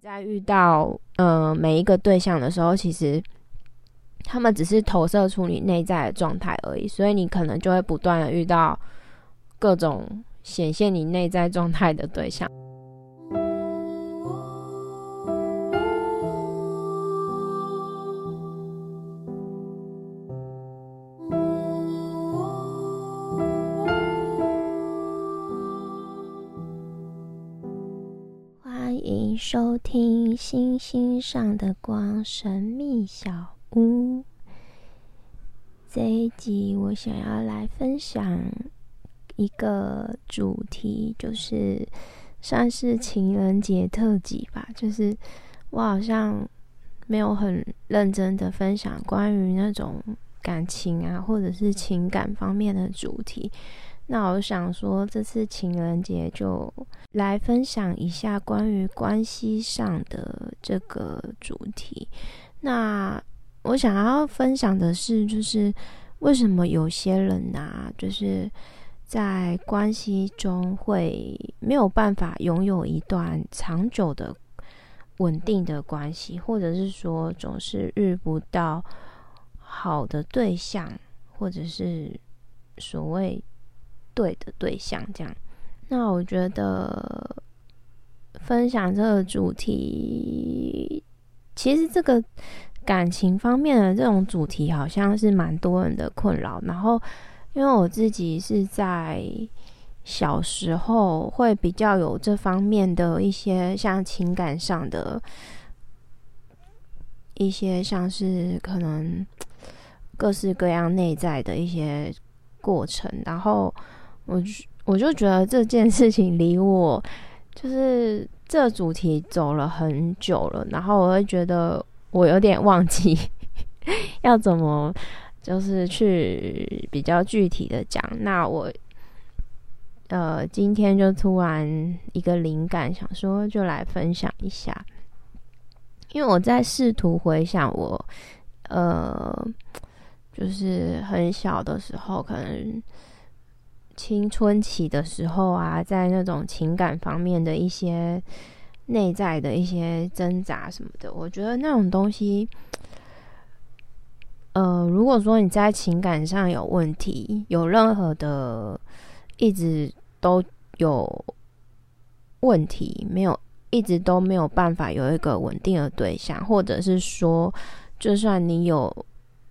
在遇到呃每一个对象的时候，其实他们只是投射出你内在的状态而已，所以你可能就会不断的遇到各种显现你内在状态的对象。收听星星上的光神秘小屋。这一集我想要来分享一个主题，就是算是情人节特辑吧。就是我好像没有很认真的分享关于那种感情啊，或者是情感方面的主题。那我想说，这次情人节就来分享一下关于关系上的这个主题。那我想要分享的是，就是为什么有些人啊，就是在关系中会没有办法拥有一段长久的稳定的关系，或者是说总是遇不到好的对象，或者是所谓。对的对象，这样。那我觉得分享这个主题，其实这个感情方面的这种主题，好像是蛮多人的困扰。然后，因为我自己是在小时候会比较有这方面的一些，像情感上的一些，像是可能各式各样内在的一些过程，然后。我我就觉得这件事情离我就是这主题走了很久了，然后我会觉得我有点忘记 要怎么就是去比较具体的讲。那我呃今天就突然一个灵感，想说就来分享一下，因为我在试图回想我呃就是很小的时候可能。青春期的时候啊，在那种情感方面的一些内在的一些挣扎什么的，我觉得那种东西，呃，如果说你在情感上有问题，有任何的一直都有问题，没有一直都没有办法有一个稳定的对象，或者是说，就算你有。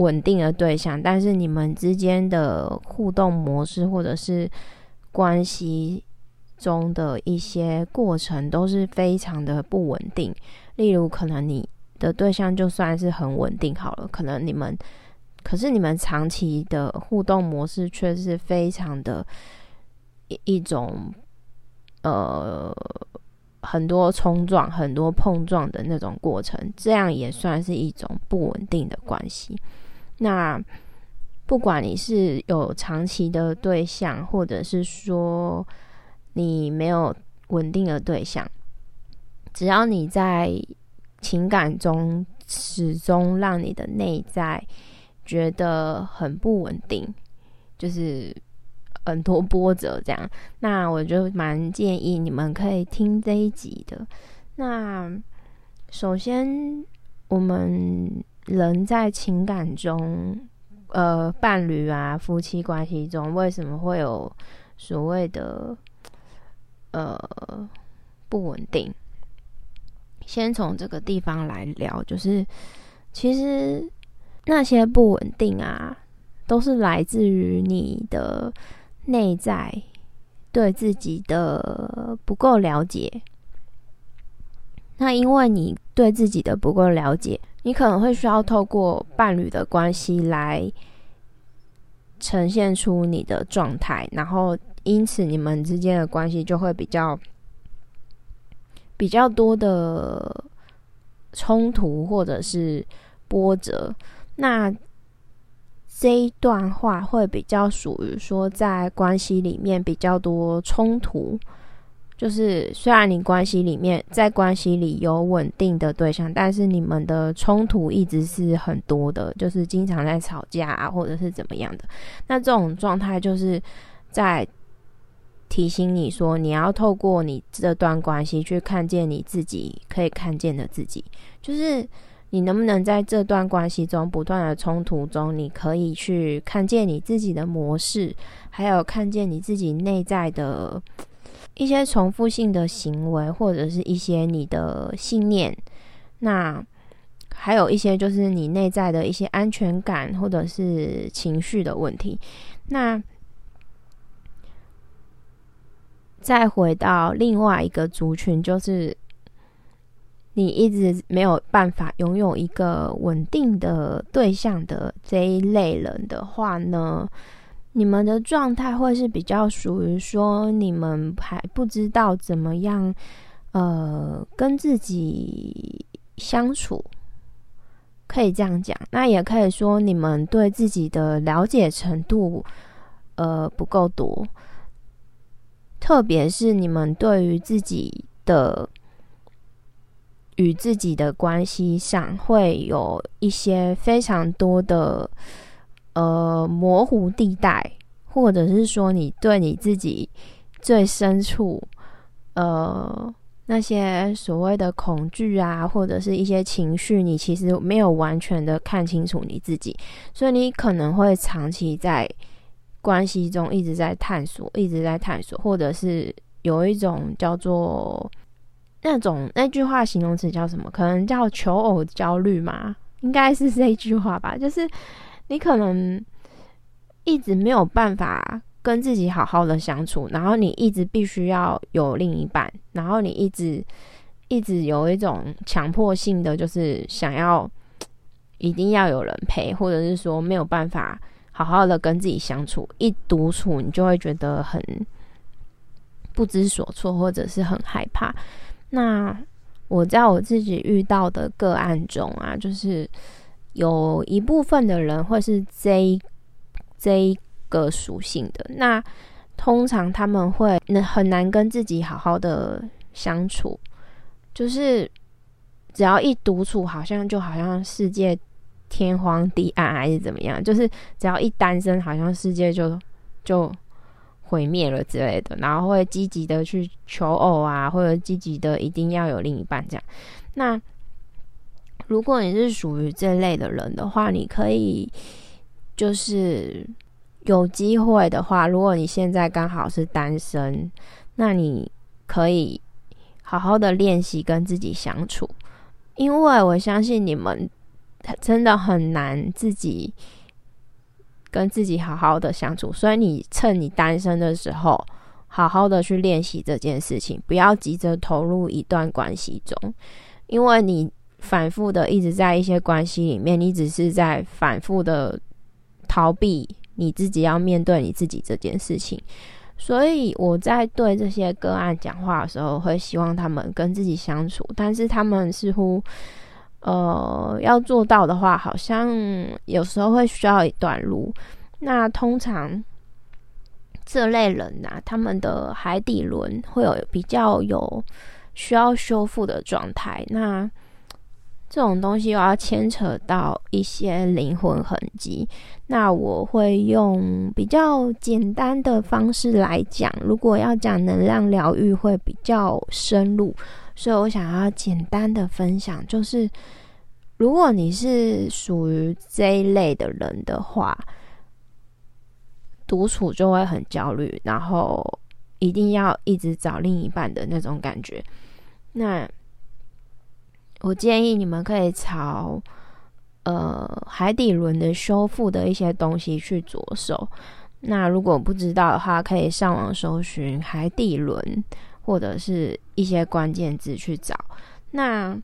稳定的对象，但是你们之间的互动模式或者是关系中的一些过程都是非常的不稳定。例如，可能你的对象就算是很稳定好了，可能你们可是你们长期的互动模式却是非常的一一种呃很多冲撞、很多碰撞的那种过程，这样也算是一种不稳定的关系。那不管你是有长期的对象，或者是说你没有稳定的对象，只要你在情感中始终让你的内在觉得很不稳定，就是很多波折这样，那我就蛮建议你们可以听这一集的。那首先我们。人在情感中，呃，伴侣啊，夫妻关系中，为什么会有所谓的呃不稳定？先从这个地方来聊，就是其实那些不稳定啊，都是来自于你的内在对自己的不够了解。那因为你对自己的不够了解。你可能会需要透过伴侣的关系来呈现出你的状态，然后因此你们之间的关系就会比较比较多的冲突或者是波折。那这一段话会比较属于说在关系里面比较多冲突。就是虽然你关系里面在关系里有稳定的对象，但是你们的冲突一直是很多的，就是经常在吵架啊，或者是怎么样的。那这种状态就是在提醒你说，你要透过你这段关系去看见你自己可以看见的自己，就是你能不能在这段关系中不断的冲突中，你可以去看见你自己的模式，还有看见你自己内在的一些重复性的行为，或者是一些你的信念，那还有一些就是你内在的一些安全感或者是情绪的问题，那。再回到另外一个族群，就是你一直没有办法拥有一个稳定的对象的这一类人的话呢，你们的状态会是比较属于说，你们还不知道怎么样，呃，跟自己相处，可以这样讲。那也可以说，你们对自己的了解程度，呃，不够多。特别是你们对于自己的与自己的关系上，会有一些非常多的呃模糊地带，或者是说你对你自己最深处呃那些所谓的恐惧啊，或者是一些情绪，你其实没有完全的看清楚你自己，所以你可能会长期在。关系中一直在探索，一直在探索，或者是有一种叫做那种那句话形容词叫什么？可能叫求偶焦虑嘛？应该是这句话吧。就是你可能一直没有办法跟自己好好的相处，然后你一直必须要有另一半，然后你一直一直有一种强迫性的，就是想要一定要有人陪，或者是说没有办法。好好的跟自己相处，一独处你就会觉得很不知所措，或者是很害怕。那我在我自己遇到的个案中啊，就是有一部分的人会是这这个属性的。那通常他们会很难跟自己好好的相处，就是只要一独处，好像就好像世界。天荒地暗还是怎么样？就是只要一单身，好像世界就就毁灭了之类的。然后会积极的去求偶啊，或者积极的一定要有另一半这样。那如果你是属于这类的人的话，你可以就是有机会的话，如果你现在刚好是单身，那你可以好好的练习跟自己相处，因为我相信你们。真的很难自己跟自己好好的相处，所以你趁你单身的时候，好好的去练习这件事情，不要急着投入一段关系中，因为你反复的一直在一些关系里面，你只是在反复的逃避你自己要面对你自己这件事情。所以我在对这些个案讲话的时候，会希望他们跟自己相处，但是他们似乎。呃，要做到的话，好像有时候会需要一段路。那通常这类人呐，他们的海底轮会有比较有需要修复的状态。那这种东西又要牵扯到一些灵魂痕迹。那我会用比较简单的方式来讲，如果要讲能量疗愈，会比较深入。所以我想要简单的分享，就是如果你是属于这一类的人的话，独处就会很焦虑，然后一定要一直找另一半的那种感觉。那我建议你们可以朝呃海底轮的修复的一些东西去着手。那如果不知道的话，可以上网搜寻海底轮。或者是一些关键字去找。那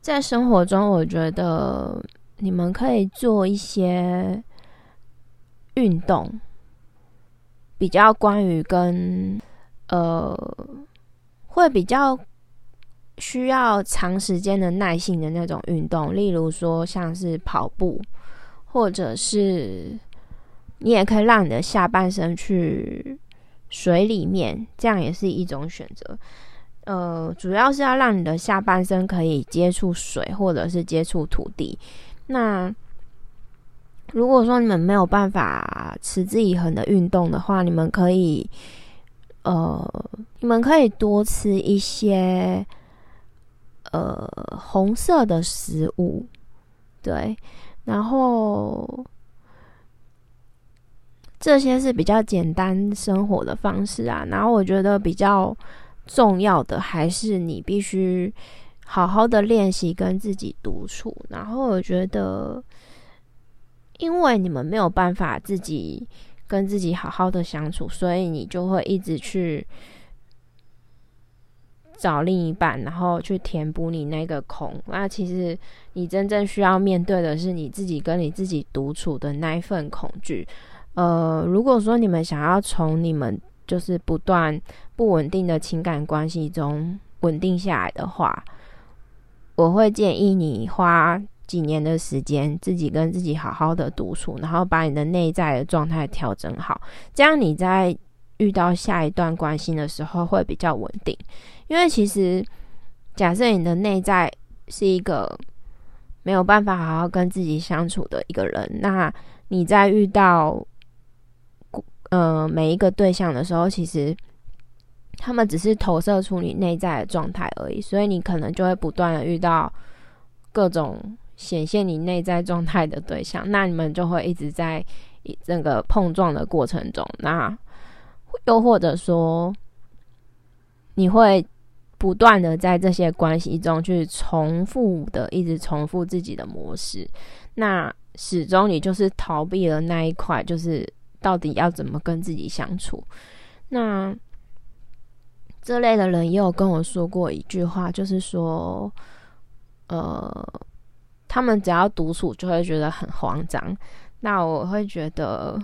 在生活中，我觉得你们可以做一些运动，比较关于跟呃，会比较需要长时间的耐性的那种运动，例如说像是跑步，或者是你也可以让你的下半身去。水里面，这样也是一种选择。呃，主要是要让你的下半身可以接触水，或者是接触土地。那如果说你们没有办法持之以恒的运动的话，你们可以，呃，你们可以多吃一些，呃，红色的食物，对，然后这些是比较简单生活的方式啊。然后我觉得比较重要的还是你必须好好的练习跟自己独处。然后我觉得。因为你们没有办法自己跟自己好好的相处，所以你就会一直去找另一半，然后去填补你那个空。那其实你真正需要面对的是你自己跟你自己独处的那一份恐惧。呃，如果说你们想要从你们就是不断不稳定的情感关系中稳定下来的话，我会建议你花。几年的时间，自己跟自己好好的独处，然后把你的内在的状态调整好，这样你在遇到下一段关系的时候会比较稳定。因为其实，假设你的内在是一个没有办法好好跟自己相处的一个人，那你在遇到呃每一个对象的时候，其实他们只是投射出你内在的状态而已，所以你可能就会不断的遇到各种。显现你内在状态的对象，那你们就会一直在整个碰撞的过程中。那又或者说，你会不断的在这些关系中去重复的，一直重复自己的模式。那始终你就是逃避了那一块，就是到底要怎么跟自己相处。那这类的人也有跟我说过一句话，就是说，呃。他们只要独处就会觉得很慌张，那我会觉得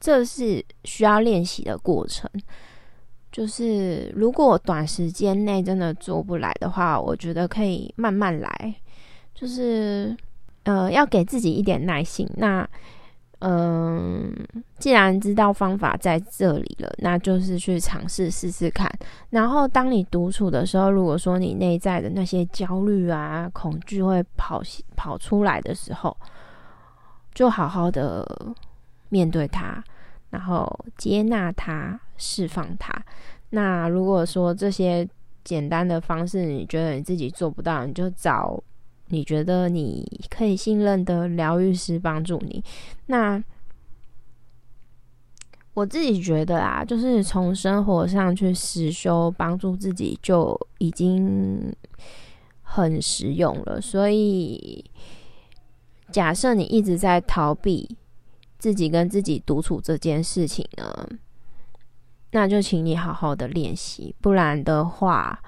这是需要练习的过程。就是如果短时间内真的做不来的话，我觉得可以慢慢来，就是呃要给自己一点耐心。那嗯，既然知道方法在这里了，那就是去尝试试试看。然后，当你独处的时候，如果说你内在的那些焦虑啊、恐惧会跑跑出来的时候，就好好的面对它，然后接纳它、释放它。那如果说这些简单的方式你觉得你自己做不到，你就找。你觉得你可以信任的疗愈师帮助你，那我自己觉得啊，就是从生活上去实修，帮助自己就已经很实用了。所以，假设你一直在逃避自己跟自己独处这件事情呢，那就请你好好的练习，不然的话。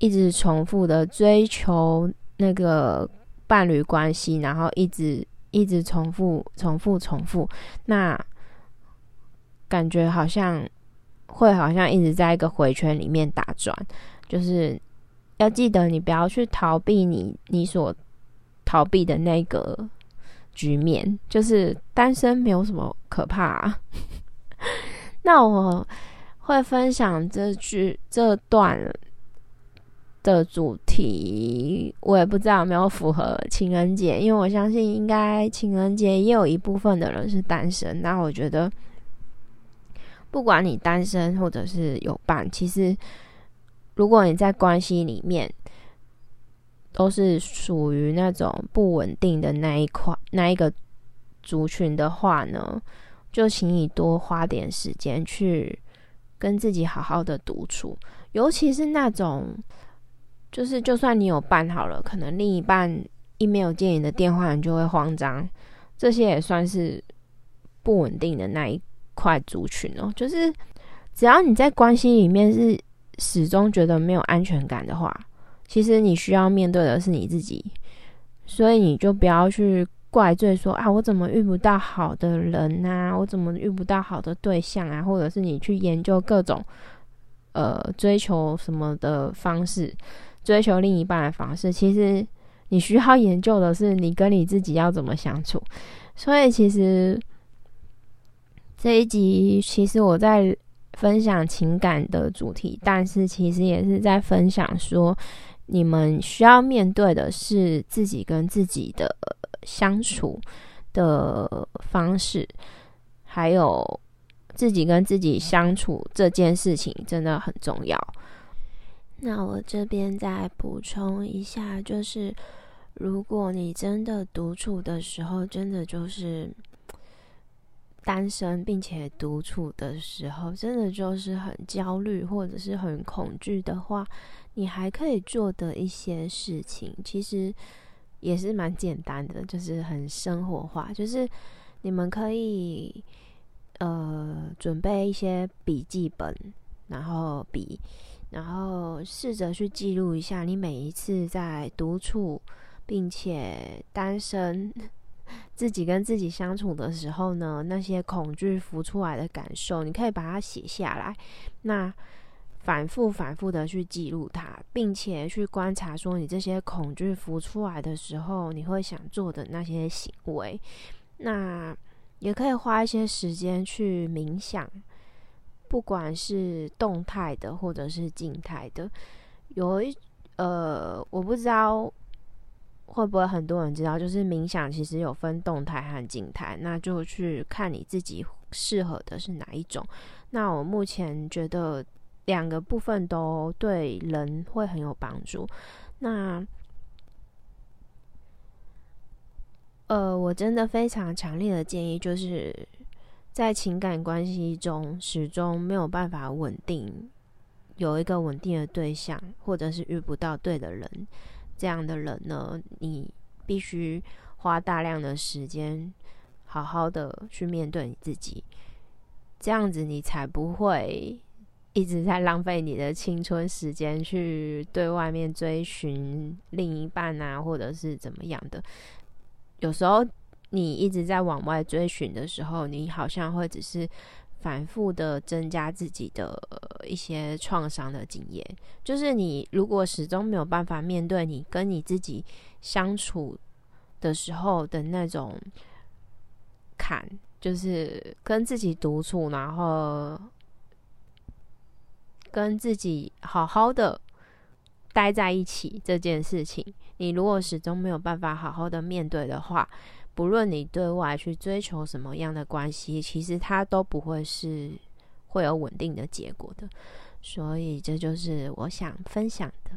一直重复的追求那个伴侣关系，然后一直一直重复、重复、重复，那感觉好像会好像一直在一个回圈里面打转。就是要记得，你不要去逃避你你所逃避的那个局面。就是单身没有什么可怕。那我会分享这句这段。的主题我也不知道有没有符合情人节，因为我相信应该情人节也有一部分的人是单身。那我觉得，不管你单身或者是有伴，其实如果你在关系里面都是属于那种不稳定的那一块那一个族群的话呢，就请你多花点时间去跟自己好好的独处，尤其是那种。就是，就算你有办好了，可能另一半一没有接你的电话，你就会慌张。这些也算是不稳定的那一块族群哦。就是只要你在关系里面是始终觉得没有安全感的话，其实你需要面对的是你自己。所以你就不要去怪罪说啊，我怎么遇不到好的人啊，我怎么遇不到好的对象啊，或者是你去研究各种呃追求什么的方式。追求另一半的方式，其实你需要研究的是你跟你自己要怎么相处。所以，其实这一集其实我在分享情感的主题，但是其实也是在分享说，你们需要面对的是自己跟自己的相处的方式，还有自己跟自己相处这件事情真的很重要。那我这边再补充一下，就是如果你真的独处的时候，真的就是单身并且独处的时候，真的就是很焦虑或者是很恐惧的话，你还可以做的一些事情，其实也是蛮简单的，就是很生活化，就是你们可以呃准备一些笔记本，然后笔。然后试着去记录一下你每一次在独处，并且单身，自己跟自己相处的时候呢，那些恐惧浮出来的感受，你可以把它写下来。那反复反复的去记录它，并且去观察，说你这些恐惧浮出来的时候，你会想做的那些行为。那也可以花一些时间去冥想。不管是动态的或者是静态的，有一呃，我不知道会不会很多人知道，就是冥想其实有分动态和静态，那就去看你自己适合的是哪一种。那我目前觉得两个部分都对人会很有帮助。那呃，我真的非常强烈的建议就是。在情感关系中，始终没有办法稳定，有一个稳定的对象，或者是遇不到对的人，这样的人呢，你必须花大量的时间，好好的去面对你自己，这样子你才不会一直在浪费你的青春时间去对外面追寻另一半啊，或者是怎么样的，有时候。你一直在往外追寻的时候，你好像会只是反复的增加自己的一些创伤的经验。就是你如果始终没有办法面对你跟你自己相处的时候的那种坎，就是跟自己独处，然后跟自己好好的待在一起这件事情，你如果始终没有办法好好的面对的话，不论你对外去追求什么样的关系，其实它都不会是会有稳定的结果的。所以这就是我想分享的。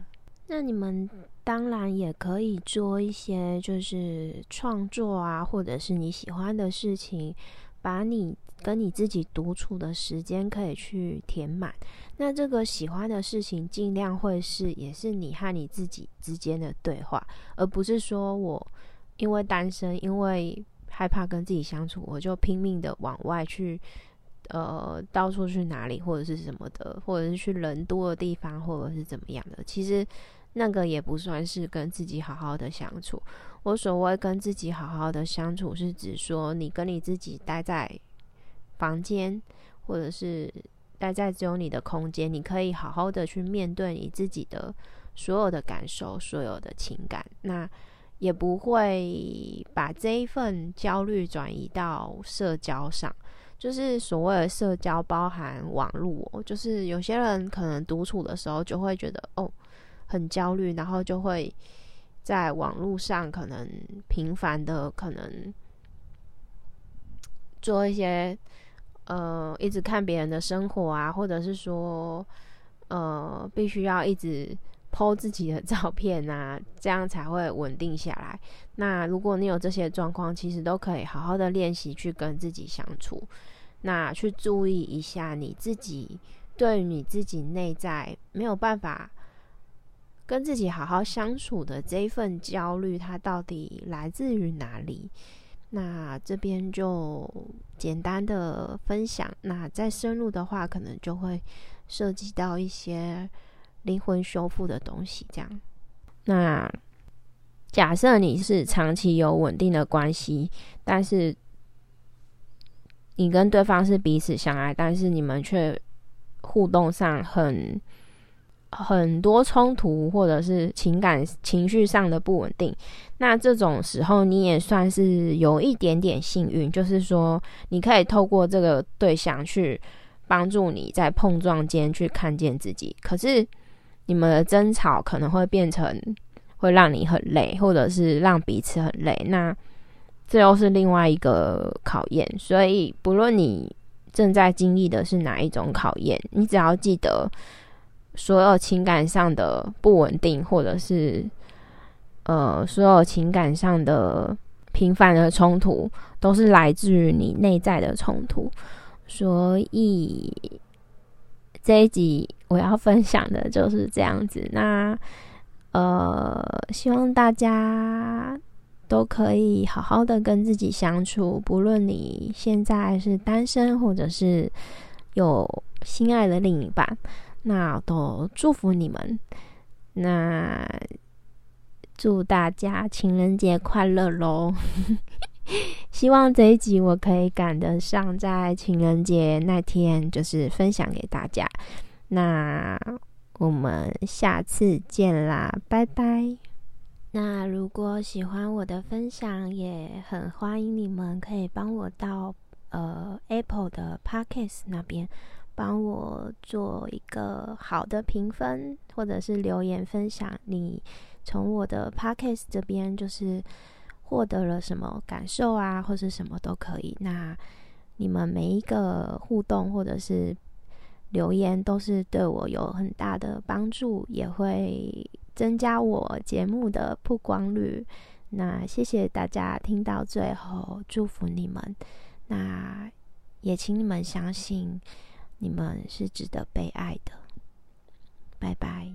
那你们当然也可以做一些就是创作啊，或者是你喜欢的事情，把你跟你自己独处的时间可以去填满。那这个喜欢的事情，尽量会是也是你和你自己之间的对话，而不是说我。因为单身，因为害怕跟自己相处，我就拼命的往外去，呃，到处去哪里或者是什么的，或者是去人多的地方，或者是怎么样的。其实那个也不算是跟自己好好的相处。我所谓跟自己好好的相处，是指说你跟你自己待在房间，或者是待在只有你的空间，你可以好好的去面对你自己的所有的感受，所有的情感。那也不会把这一份焦虑转移到社交上，就是所谓的社交包含网络，就是有些人可能独处的时候就会觉得哦很焦虑，然后就会在网络上可能频繁的可能做一些呃一直看别人的生活啊，或者是说呃必须要一直。剖自己的 照片啊，这样才会稳定下来。那如果你有这些状况，其实都可以好好的练习去跟自己相处。那去注意一下你自己，对于你自己内在没有办法跟自己好好相处的这一份焦虑，它到底来自于哪里？那这边就简单的分享。那再深入的话，可能就会涉及到一些。灵魂修复的东西，这样。那假设你是长期有稳定的关系，但是你跟对方是彼此相爱，但是你们却互动上很很多冲突，或者是情感情绪上的不稳定，那这种时候你也算是有一点点幸运，就是说你可以透过这个对象去帮助你在碰撞间去看见自己，可是。你们的争吵可能会变成会让你很累，或者是让彼此很累。那这又是另外一个考验。所以，不论你正在经历的是哪一种考验，你只要记得，所有情感上的不稳定，或者是呃，所有情感上的频繁的冲突，都是来自于你内在的冲突。所以这一集我要分享的就是这样子。那呃，希望大家都可以好好的跟自己相处，不论你现在是单身，或者是有心爱的另一半，那都祝福你们。那祝大家情人节快乐喽！希望这一集我可以赶得上，在情人节那天就是分享给大家。那我们下次见啦，拜拜。那如果喜欢我的分享，也很欢迎你们可以帮我到呃 Apple 的 Podcast 那边帮我做一个好的评分，或者是留言分享你从我的 Podcast 这边就是。获得了什么感受啊，或是什么都可以。那你们每一个互动或者是留言，都是对我有很大的帮助，也会增加我节目的曝光率。那谢谢大家听到最后，祝福你们。那也请你们相信，你们是值得被爱的。拜拜。